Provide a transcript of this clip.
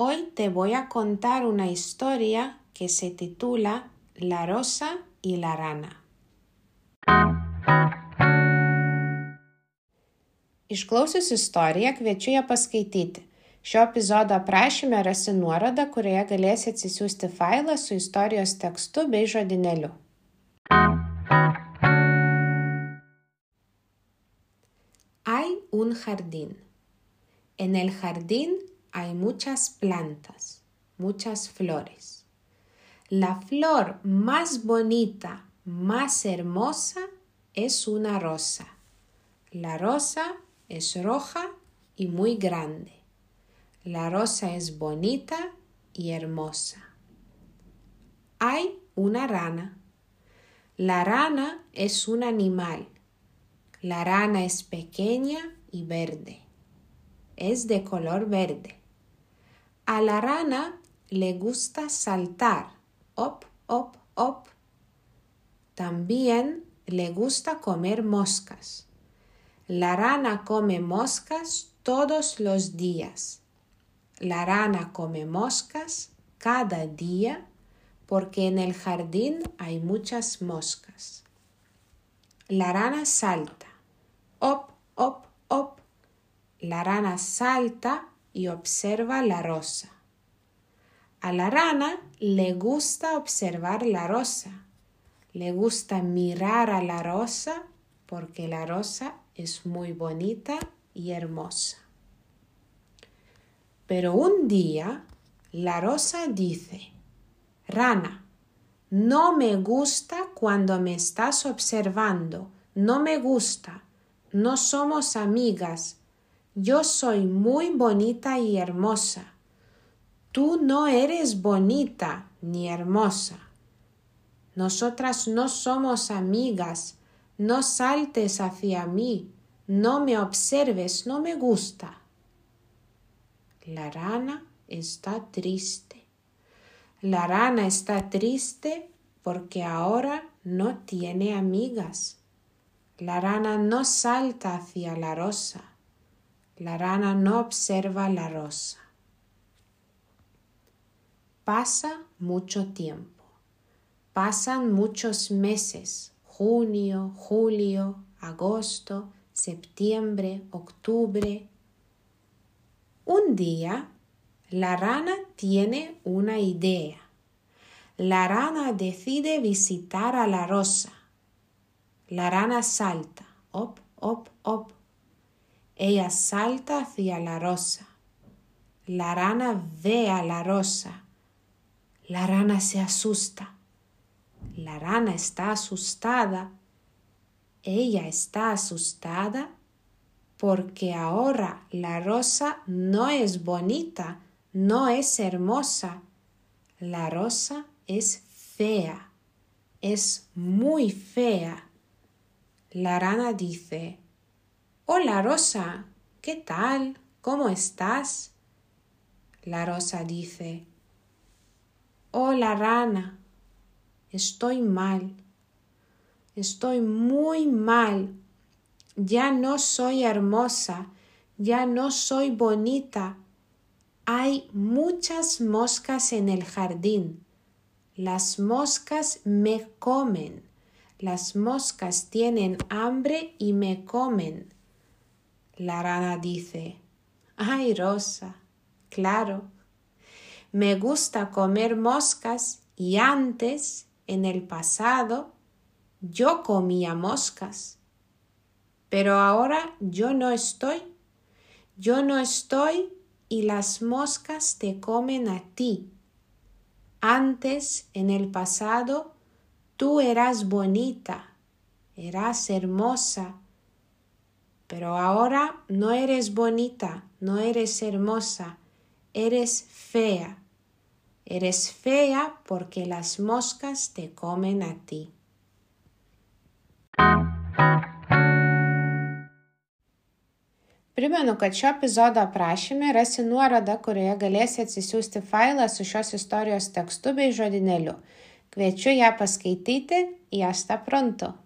Hoy te voy a contar una historia que se titula La rosa y la rana. Išklausius istoriją kviečiu ją paskaityti. Šio epizodo aprašyme rasi nuorodą, kurioje galėsi atsisiųsti failą su istorijos tekstu bei žodinėliu. Hay un jardín. En el jardín hay muchas plantas, muchas flores. La flor más bonita, más hermosa es una rosa. La rosa es roja y muy grande. La rosa es bonita y hermosa. Hay una rana. La rana es un animal. La rana es pequeña y verde. Es de color verde. A la rana le gusta saltar, op, op, op. También le gusta comer moscas. La rana come moscas todos los días. La rana come moscas cada día porque en el jardín hay muchas moscas. La rana salta. Op, op, op. La rana salta y observa la rosa. A la rana le gusta observar la rosa. Le gusta mirar a la rosa porque la rosa es muy bonita y hermosa. Pero un día la rosa dice, Rana, no me gusta cuando me estás observando, no me gusta, no somos amigas, yo soy muy bonita y hermosa. Tú no eres bonita ni hermosa. Nosotras no somos amigas. No saltes hacia mí. No me observes. No me gusta. La rana está triste. La rana está triste porque ahora no tiene amigas. La rana no salta hacia la rosa. La rana no observa la rosa. Pasa mucho tiempo. Pasan muchos meses. Junio, julio, agosto, septiembre, octubre. Un día, la rana tiene una idea. La rana decide visitar a la rosa. La rana salta, op, op, op, ella salta hacia la rosa. La rana ve a la rosa. La rana se asusta. La rana está asustada. Ella está asustada porque ahora la rosa no es bonita, no es hermosa. La rosa es fea, es muy fea. La rana dice, Hola Rosa, ¿qué tal? ¿Cómo estás? La rosa dice, Hola rana, estoy mal, estoy muy mal, ya no soy hermosa, ya no soy bonita, hay muchas moscas en el jardín, las moscas me comen, las moscas tienen hambre y me comen. La rana dice, ay Rosa, claro, me gusta comer moscas y antes, en el pasado, yo comía moscas. Pero ahora yo no estoy. Yo no estoy y las moscas te comen a ti. Antes, en el pasado, tú eras bonita, eras hermosa, pero ahora no eres bonita, no eres hermosa, eres fea. Eres fea porque las moscas te comen a ti. Primenu, kad šio epizodo aprašyme rasi nuorodą, kurioje galėsi atsisiųsti failą su šios istorijos tekstu bei žodinėliu. Kviečiu ją paskaityti, ją sta pronto.